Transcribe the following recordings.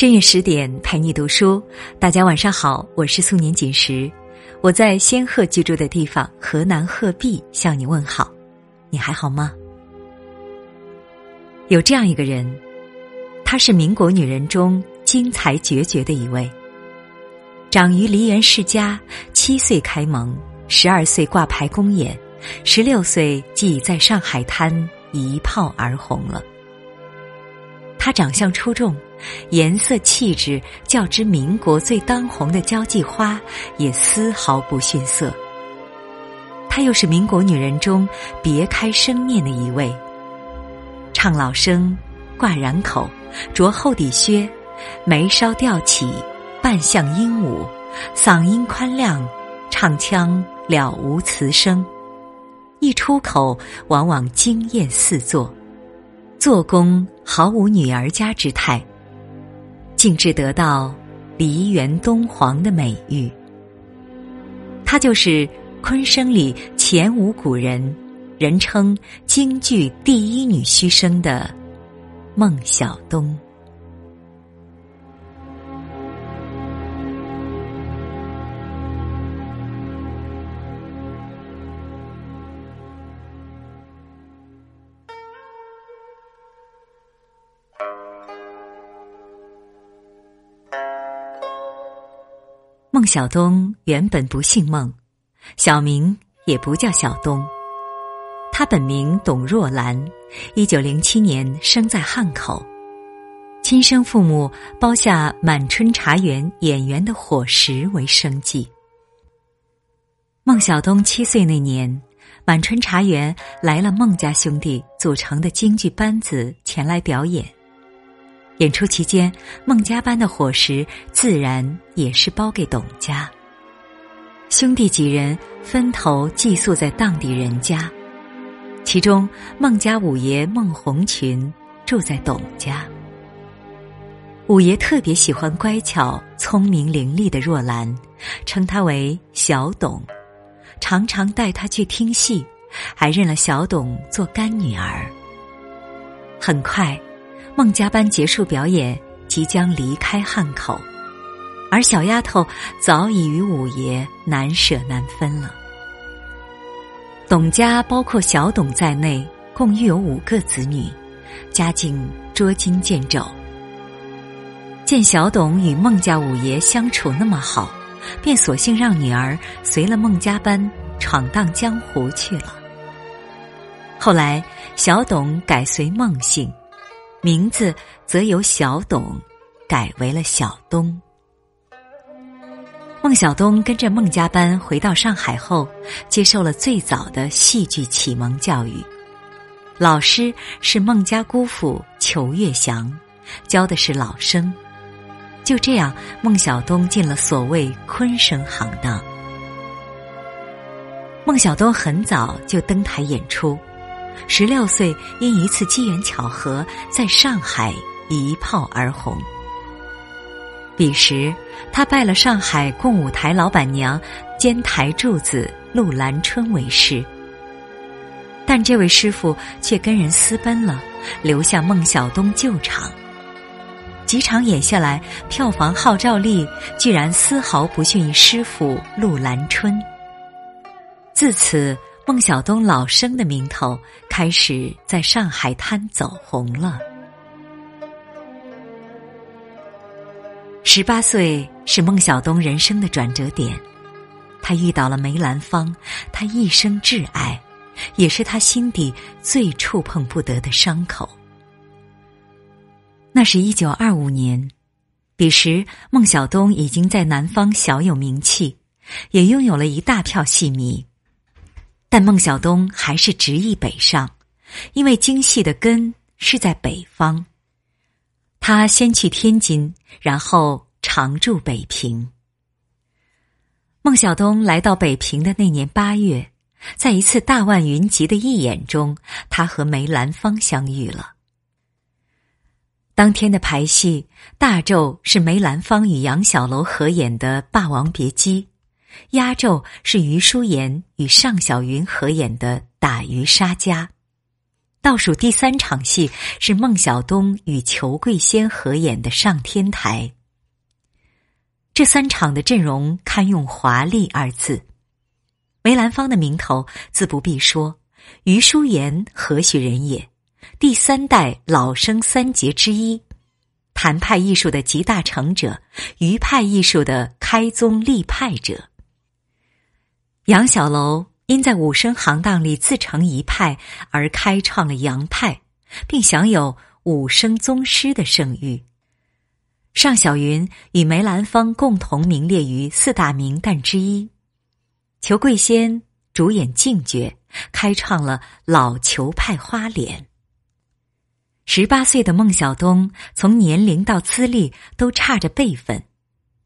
深夜十点陪你读书，大家晚上好，我是素年锦时，我在仙鹤居住的地方河南鹤壁向你问好，你还好吗？有这样一个人，她是民国女人中精彩绝绝的一位。长于梨园世家，七岁开蒙，十二岁挂牌公演，十六岁即在上海滩一炮而红了。她长相出众，颜色气质较之民国最当红的交际花也丝毫不逊色。她又是民国女人中别开生面的一位。唱老生，挂染口，着厚底靴，眉梢吊起，半像鹦鹉，嗓音宽亮，唱腔了无词声，一出口往往惊艳四座，做工毫无女儿家之态，竟至得到梨园东皇的美誉。她就是昆声里前无古人。人称京剧第一女须生的孟小冬。孟小冬原本不姓孟，小名也不叫小冬。他本名董若兰，一九零七年生在汉口，亲生父母包下满春茶园演员的伙食为生计。孟小冬七岁那年，满春茶园来了孟家兄弟组成的京剧班子前来表演，演出期间，孟家班的伙食自然也是包给董家。兄弟几人分头寄宿在当地人家。其中，孟家五爷孟红群住在董家。五爷特别喜欢乖巧、聪明伶俐的若兰，称她为小董，常常带她去听戏，还认了小董做干女儿。很快，孟家班结束表演，即将离开汉口，而小丫头早已与五爷难舍难分了。董家包括小董在内，共育有五个子女，家境捉襟见肘。见小董与孟家五爷相处那么好，便索性让女儿随了孟家班闯荡江湖去了。后来，小董改随孟姓，名字则由小董改为了小东。孟小冬跟着孟家班回到上海后，接受了最早的戏剧启蒙教育。老师是孟家姑父裘月祥，教的是老生。就这样，孟小冬进了所谓昆声行当。孟小冬很早就登台演出，十六岁因一次机缘巧合，在上海一炮而红。彼时，他拜了上海共舞台老板娘兼台柱子陆兰春为师，但这位师傅却跟人私奔了，留下孟小冬救场。几场演下来，票房号召力居然丝毫不逊于师傅陆兰春。自此，孟小冬老生的名头开始在上海滩走红了。十八岁是孟小冬人生的转折点，他遇到了梅兰芳，他一生挚爱，也是他心底最触碰不得的伤口。那是一九二五年，彼时孟小冬已经在南方小有名气，也拥有了一大票戏迷，但孟小冬还是执意北上，因为京戏的根是在北方。他先去天津，然后常驻北平。孟小冬来到北平的那年八月，在一次大万云集的义演中，他和梅兰芳相遇了。当天的排戏大轴是梅兰芳与杨小楼合演的《霸王别姬》，压轴是余淑妍与尚小云合演的《打渔杀家》。倒数第三场戏是孟小冬与裘桂仙合演的《上天台》。这三场的阵容堪用“华丽”二字。梅兰芳的名头自不必说，余淑妍何许人也？第三代老生三杰之一，谭派艺术的集大成者，余派艺术的开宗立派者。杨小楼因在武生行当里自成一派，而开创了杨派，并享有武生宗师的盛誉。尚小云与梅兰芳共同名列于四大名旦之一，裘桂仙主演净角，开创了老裘派花脸。十八岁的孟小冬，从年龄到资历都差着辈分，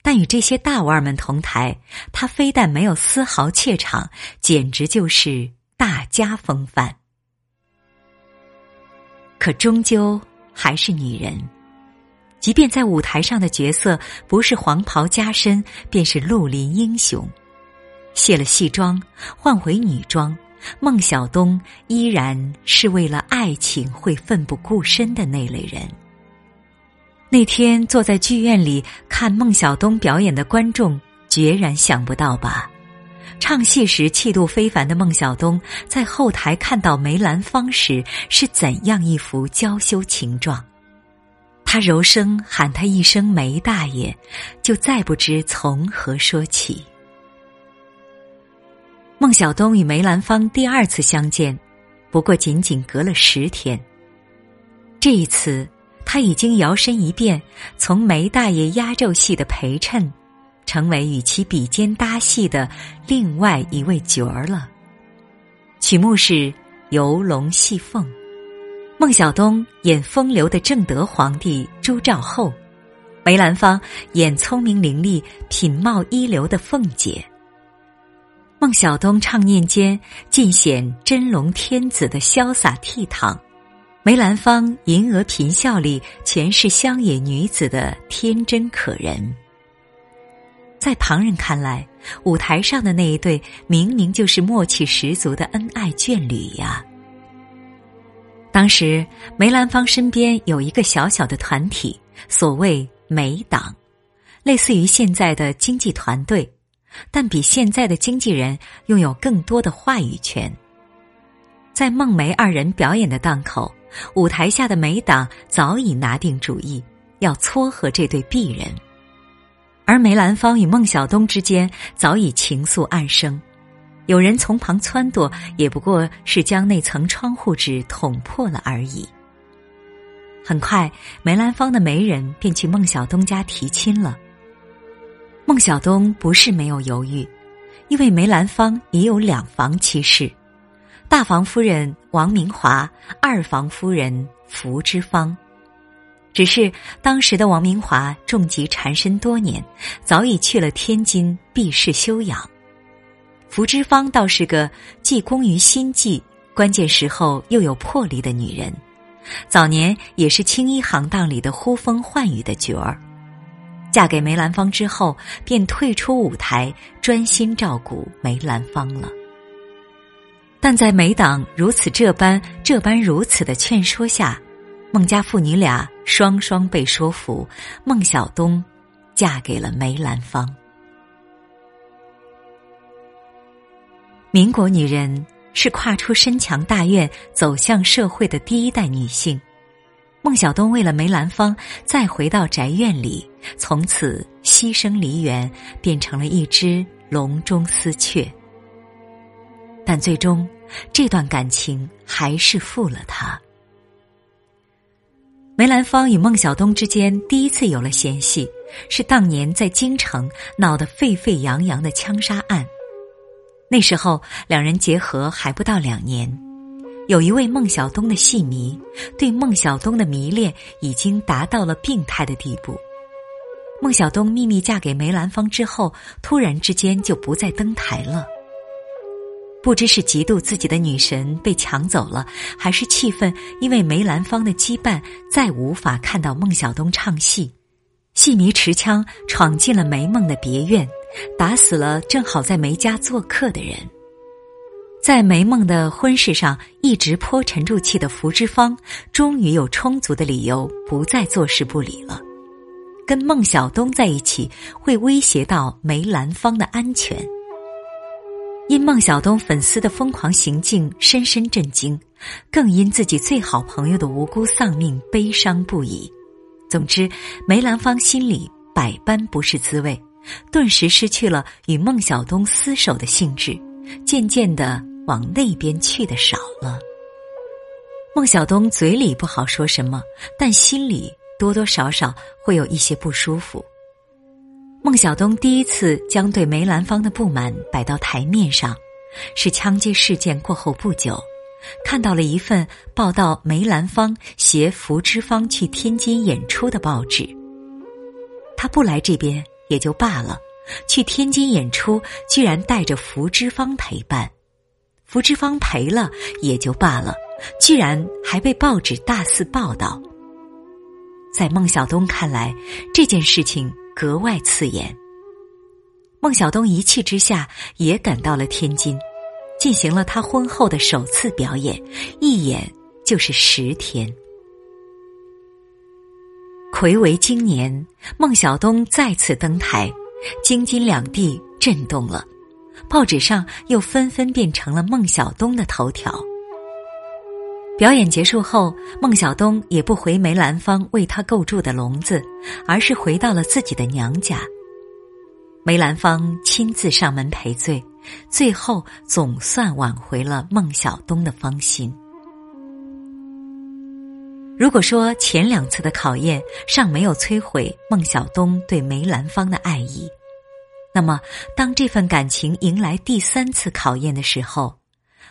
但与这些大腕们同台，他非但没有丝毫怯场，简直就是大家风范。可终究还是女人。即便在舞台上的角色不是黄袍加身，便是绿林英雄，卸了戏装，换回女装，孟小冬依然是为了爱情会奋不顾身的那类人。那天坐在剧院里看孟小冬表演的观众，决然想不到吧？唱戏时气度非凡的孟小冬，在后台看到梅兰芳时，是怎样一副娇羞情状？他柔声喊他一声“梅大爷”，就再不知从何说起。孟小冬与梅兰芳第二次相见，不过仅仅隔了十天。这一次，他已经摇身一变，从梅大爷压轴戏的陪衬，成为与其比肩搭戏的另外一位角儿了。曲目是《游龙戏凤》。孟小冬演风流的正德皇帝朱兆后，梅兰芳演聪明伶俐、品貌一流的凤姐。孟小冬唱念间尽显真龙天子的潇洒倜傥，梅兰芳银娥颦笑里全是乡野女子的天真可人。在旁人看来，舞台上的那一对明明就是默契十足的恩爱眷侣呀。当时梅兰芳身边有一个小小的团体，所谓梅党，类似于现在的经纪团队，但比现在的经纪人拥有更多的话语权。在孟梅二人表演的档口，舞台下的梅党早已拿定主意，要撮合这对璧人，而梅兰芳与孟小冬之间早已情愫暗生。有人从旁撺掇，也不过是将那层窗户纸捅破了而已。很快，梅兰芳的媒人便去孟小冬家提亲了。孟小冬不是没有犹豫，因为梅兰芳已有两房妻室：大房夫人王明华，二房夫人福芝芳。只是当时的王明华重疾缠身多年，早已去了天津避世休养。福芝芳倒是个既工于心计，关键时候又有魄力的女人。早年也是青衣行当里的呼风唤雨的角儿。嫁给梅兰芳之后，便退出舞台，专心照顾梅兰芳了。但在梅党如此这般、这般如此的劝说下，孟家父女俩双双被说服，孟小冬嫁给了梅兰芳。民国女人是跨出深墙大院走向社会的第一代女性。孟小冬为了梅兰芳，再回到宅院里，从此牺牲梨园，变成了一只笼中丝雀。但最终，这段感情还是负了他。梅兰芳与孟小冬之间第一次有了嫌隙，是当年在京城闹得沸沸扬扬的枪杀案。那时候，两人结合还不到两年，有一位孟小冬的戏迷，对孟小冬的迷恋已经达到了病态的地步。孟小冬秘密嫁给梅兰芳之后，突然之间就不再登台了。不知是嫉妒自己的女神被抢走了，还是气愤因为梅兰芳的羁绊，再无法看到孟小冬唱戏。戏迷持枪闯进了梅梦的别院。打死了正好在梅家做客的人。在梅梦的婚事上一直颇沉住气的福芝芳，终于有充足的理由不再坐视不理了。跟孟小冬在一起会威胁到梅兰芳的安全。因孟小冬粉丝的疯狂行径深深震惊，更因自己最好朋友的无辜丧命悲伤不已。总之，梅兰芳心里百般不是滋味，顿时失去了与孟小冬厮守的兴致，渐渐的往那边去的少了。孟小冬嘴里不好说什么，但心里多多少少会有一些不舒服。孟小冬第一次将对梅兰芳的不满摆到台面上，是枪击事件过后不久，看到了一份报道梅兰芳携福芝芳去天津演出的报纸。他不来这边也就罢了，去天津演出居然带着福芝芳陪伴，福芝芳赔了也就罢了，居然还被报纸大肆报道。在孟小冬看来，这件事情。格外刺眼。孟小冬一气之下也赶到了天津，进行了他婚后的首次表演，一演就是十天。魁为今年，孟小冬再次登台，京津两地震动了，报纸上又纷纷变成了孟小冬的头条。表演结束后，孟小冬也不回梅兰芳为他构筑的笼子，而是回到了自己的娘家。梅兰芳亲自上门赔罪，最后总算挽回了孟小冬的芳心。如果说前两次的考验尚没有摧毁孟小冬对梅兰芳的爱意，那么当这份感情迎来第三次考验的时候，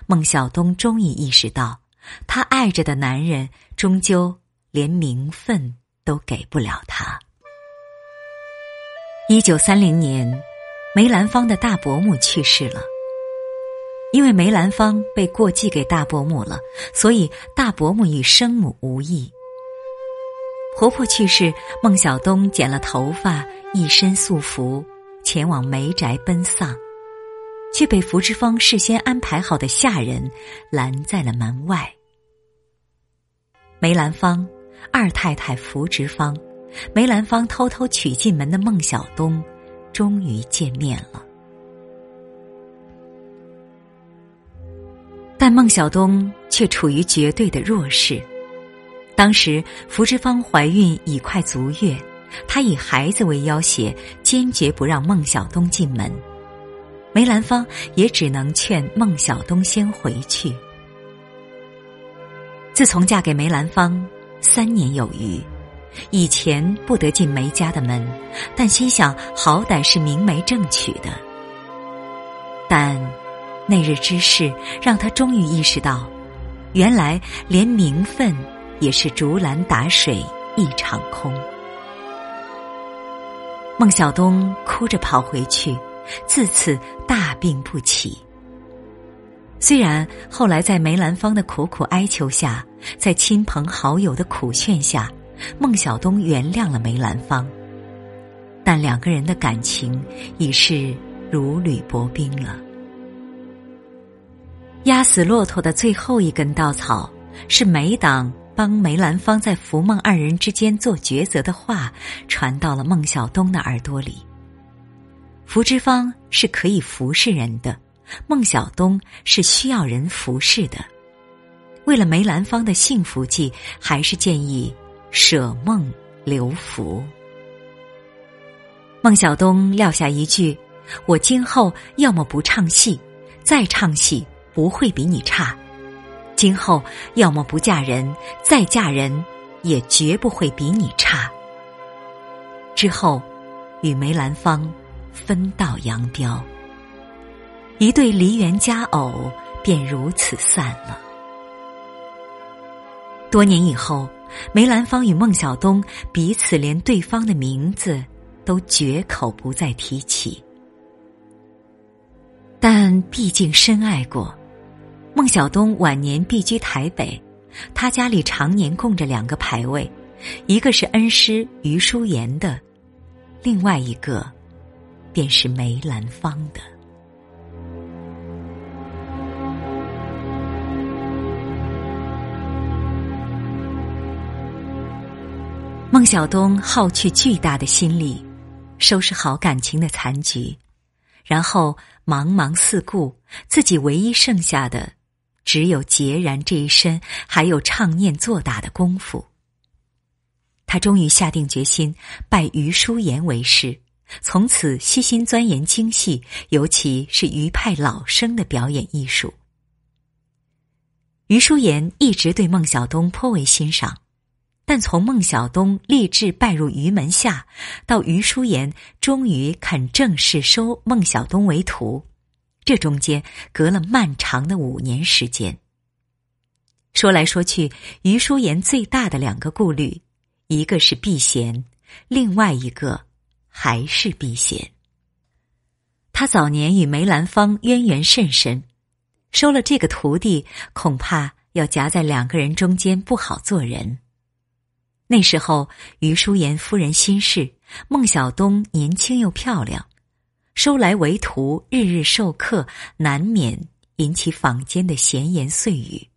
孟小冬终于意识到。她爱着的男人，终究连名分都给不了她。一九三零年，梅兰芳的大伯母去世了。因为梅兰芳被过继给大伯母了，所以大伯母与生母无异。婆婆去世，孟小冬剪了头发，一身素服，前往梅宅奔丧。却被福芝芳事先安排好的下人拦在了门外。梅兰芳、二太太福芝芳、梅兰芳偷偷娶进门的孟小冬，终于见面了。但孟小冬却处于绝对的弱势。当时福芝芳怀孕已快足月，她以孩子为要挟，坚决不让孟小冬进门。梅兰芳也只能劝孟小冬先回去。自从嫁给梅兰芳三年有余，以前不得进梅家的门，但心想好歹是明媒正娶的。但那日之事让他终于意识到，原来连名分也是竹篮打水一场空。孟小冬哭着跑回去。自此大病不起。虽然后来在梅兰芳的苦苦哀求下，在亲朋好友的苦劝下，孟小冬原谅了梅兰芳，但两个人的感情已是如履薄冰了。压死骆驼的最后一根稻草，是梅党帮梅兰芳在福孟二人之间做抉择的话，传到了孟小冬的耳朵里。福芝芳是可以服侍人的，孟小冬是需要人服侍的。为了梅兰芳的幸福计，还是建议舍孟留福。孟小冬撂下一句：“我今后要么不唱戏，再唱戏不会比你差；今后要么不嫁人，再嫁人也绝不会比你差。”之后，与梅兰芳。分道扬镳，一对梨园佳偶便如此散了。多年以后，梅兰芳与孟小冬彼此连对方的名字都绝口不再提起。但毕竟深爱过，孟小冬晚年避居台北，他家里常年供着两个牌位，一个是恩师余淑妍的，另外一个。便是梅兰芳的孟小冬耗去巨大的心力，收拾好感情的残局，然后茫茫四顾，自己唯一剩下的只有孑然这一身，还有唱念作打的功夫。他终于下定决心，拜余淑妍为师。从此悉心钻研京戏，尤其是余派老生的表演艺术。余淑妍一直对孟小冬颇为欣赏。但从孟小冬立志拜入于门下，到于淑妍终于肯正式收孟小冬为徒，这中间隔了漫长的五年时间。说来说去，于叔岩最大的两个顾虑，一个是避嫌，另外一个还是避嫌。他早年与梅兰芳渊源甚深，收了这个徒弟，恐怕要夹在两个人中间，不好做人。那时候，余淑妍夫人心事，孟小冬年轻又漂亮，收来为徒，日日授课，难免引起坊间的闲言碎语。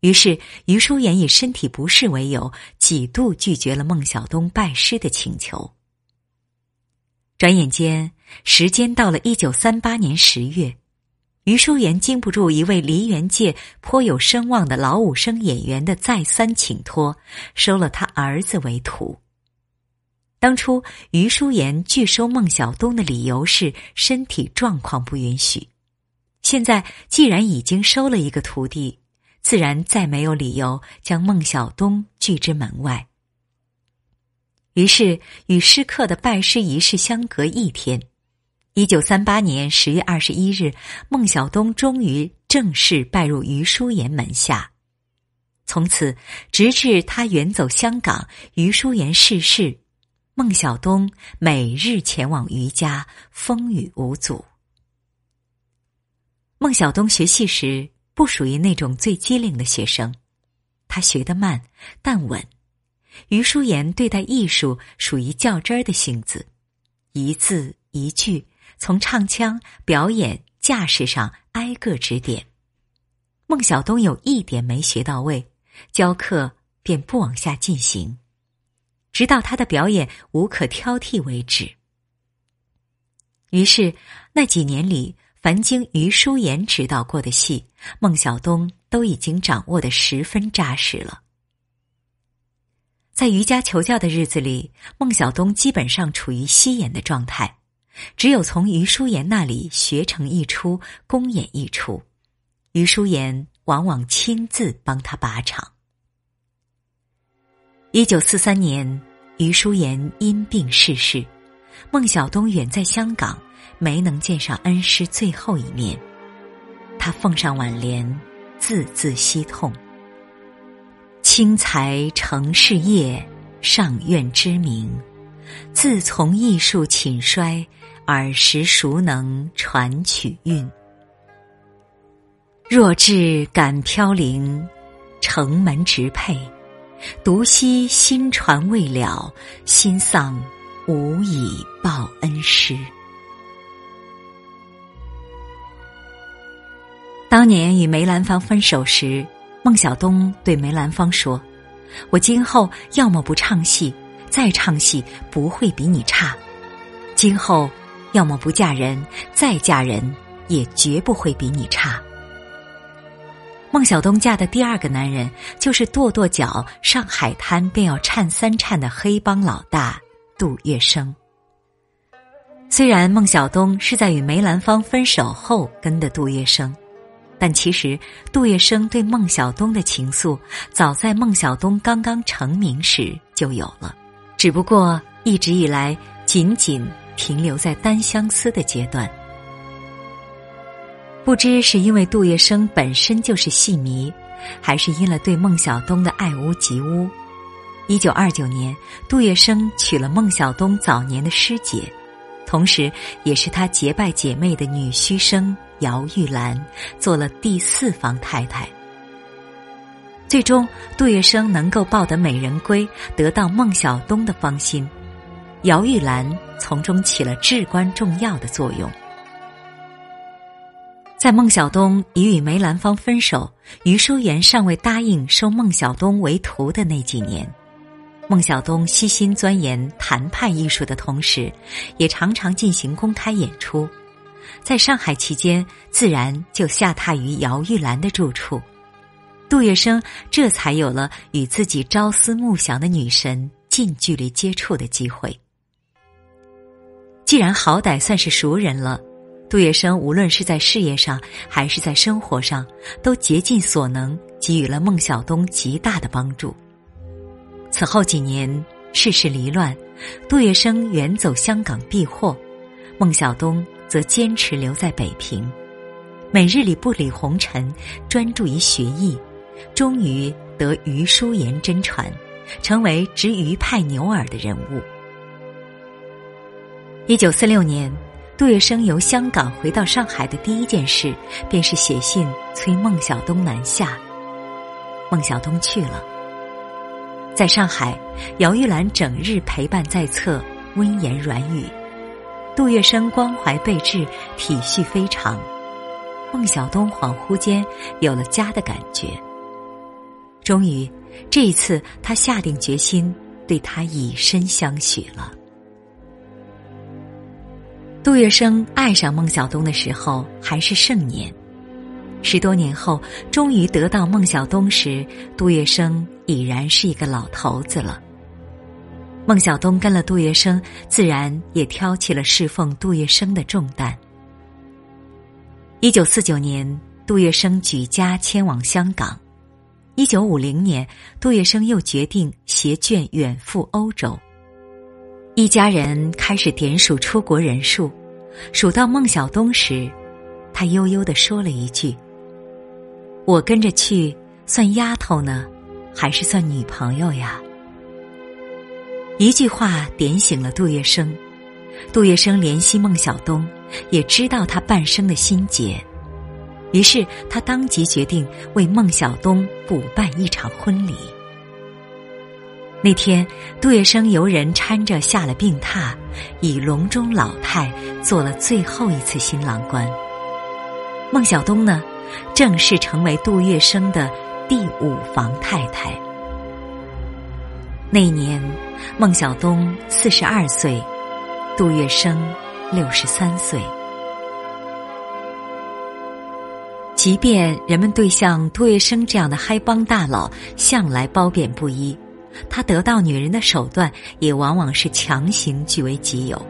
于是，余淑妍以身体不适为由，几度拒绝了孟小冬拜师的请求。转眼间，时间到了一九三八年十月。余淑妍经不住一位梨园界颇有声望的老武生演员的再三请托，收了他儿子为徒。当初余淑妍拒收孟小冬的理由是身体状况不允许，现在既然已经收了一个徒弟，自然再没有理由将孟小冬拒之门外。于是与师客的拜师仪式相隔一天。一九三八年十月二十一日，孟小冬终于正式拜入余叔岩门下。从此，直至他远走香港，余叔岩逝世，孟小冬每日前往余家，风雨无阻。孟小冬学戏时不属于那种最机灵的学生，他学得慢但稳。余淑妍对待艺术属于较真儿的性子，一字一句。从唱腔、表演、架势上挨个指点，孟小冬有一点没学到位，教课便不往下进行，直到他的表演无可挑剔为止。于是那几年里，凡经余叔岩指导过的戏，孟小冬都已经掌握的十分扎实了。在余家求教的日子里，孟小冬基本上处于息演的状态。只有从余淑妍那里学成一出，公演一出，余淑妍往往亲自帮他把场。一九四三年，余淑妍因病逝世，孟小冬远在香港，没能见上恩师最后一面。他奉上挽联，字字惜痛：“轻才成事业，上愿知名。自从艺术寝衰。”尔时孰能传曲韵？若至感飘零，城门直配，独惜新传未了，心丧无以报恩师。当年与梅兰芳分手时，孟小冬对梅兰芳说：“我今后要么不唱戏，再唱戏不会比你差。今后。”要么不嫁人，再嫁人也绝不会比你差。孟小冬嫁的第二个男人就是跺跺脚上海滩便要颤三颤的黑帮老大杜月笙。虽然孟小冬是在与梅兰芳分手后跟的杜月笙，但其实杜月笙对孟小冬的情愫早在孟小冬刚刚成名时就有了，只不过一直以来仅仅。停留在单相思的阶段，不知是因为杜月笙本身就是戏迷，还是因了对孟小冬的爱屋及乌。一九二九年，杜月笙娶了孟小冬早年的师姐，同时也是他结拜姐妹的女婿生姚玉兰，做了第四房太太。最终，杜月笙能够抱得美人归，得到孟小冬的芳心。姚玉兰从中起了至关重要的作用。在孟小冬已与梅兰芳分手，余淑妍尚未答应收孟小冬为徒的那几年，孟小冬悉心钻研谈判艺术的同时，也常常进行公开演出。在上海期间，自然就下榻于姚玉兰的住处。杜月笙这才有了与自己朝思暮想的女神近距离接触的机会。既然好歹算是熟人了，杜月笙无论是在事业上还是在生活上，都竭尽所能给予了孟小冬极大的帮助。此后几年，世事离乱，杜月笙远走香港避祸，孟小冬则坚持留在北平，每日里不理红尘，专注于学艺，终于得余淑妍真传，成为执余派牛耳的人物。一九四六年，杜月笙由香港回到上海的第一件事，便是写信催孟小冬南下。孟小冬去了。在上海，姚玉兰整日陪伴在侧，温言软语；杜月笙关怀备至，体恤非常。孟小冬恍惚间有了家的感觉。终于，这一次他下定决心对他以身相许了。杜月笙爱上孟小冬的时候还是盛年。十多年后，终于得到孟小冬时，杜月笙已然是一个老头子了。孟小冬跟了杜月笙，自然也挑起了侍奉杜月笙的重担。一九四九年，杜月笙举家迁往香港。一九五零年，杜月笙又决定携眷远赴欧洲。一家人开始点数出国人数，数到孟小冬时，他悠悠的说了一句。我跟着去，算丫头呢，还是算女朋友呀？一句话点醒了杜月笙，杜月笙怜惜孟小冬，也知道他半生的心结，于是他当即决定为孟小冬补办一场婚礼。那天，杜月笙由人搀着下了病榻，以隆中老态做了最后一次新郎官。孟小冬呢？正式成为杜月笙的第五房太太。那年，孟小冬四十二岁，杜月笙六十三岁。即便人们对像杜月笙这样的嗨帮大佬向来褒贬不一，他得到女人的手段也往往是强行据为己有，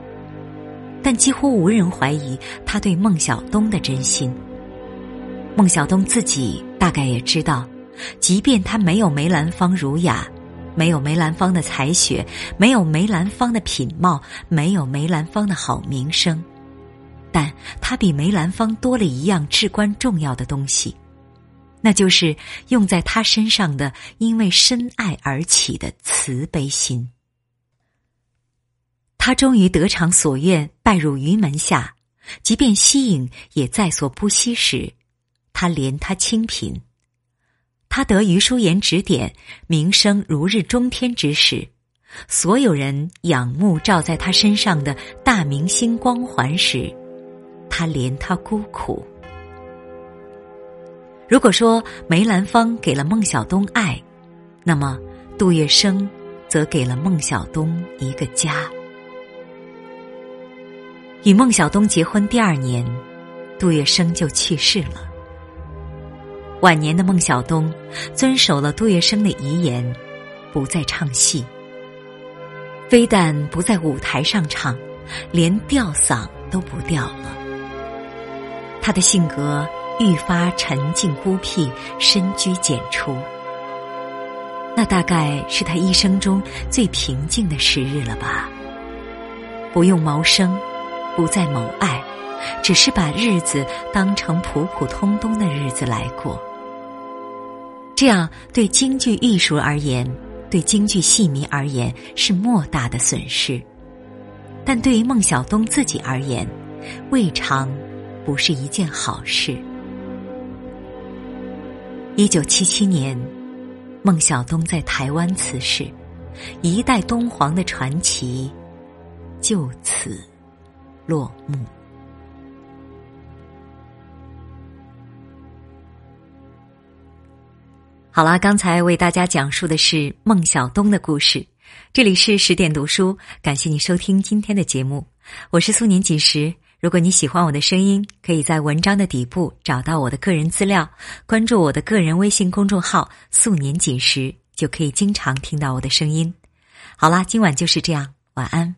但几乎无人怀疑他对孟小冬的真心。孟小冬自己大概也知道，即便他没有梅兰芳儒雅，没有梅兰芳的才学，没有梅兰芳的品貌，没有梅兰芳的好名声，但他比梅兰芳多了一样至关重要的东西，那就是用在他身上的因为深爱而起的慈悲心。他终于得偿所愿，拜入于门下，即便西影也在所不惜时。他怜他清贫，他得余淑妍指点，名声如日中天之时，所有人仰慕照在他身上的大明星光环时，他怜他孤苦。如果说梅兰芳给了孟小冬爱，那么杜月笙则给了孟小冬一个家。与孟小冬结婚第二年，杜月笙就去世了。晚年的孟小冬遵守了杜月笙的遗言，不再唱戏。非但不在舞台上唱，连吊嗓都不吊了。他的性格愈发沉静孤僻，深居简出。那大概是他一生中最平静的时日了吧？不用谋生，不再谋爱，只是把日子当成普普通通的日子来过。这样对京剧艺术而言，对京剧戏迷而言是莫大的损失，但对于孟小冬自己而言，未尝不是一件好事。一九七七年，孟小冬在台湾辞世，一代东皇的传奇就此落幕。好啦，刚才为大家讲述的是孟小冬的故事。这里是十点读书，感谢你收听今天的节目，我是素年锦时。如果你喜欢我的声音，可以在文章的底部找到我的个人资料，关注我的个人微信公众号“素年锦时”，就可以经常听到我的声音。好啦，今晚就是这样，晚安。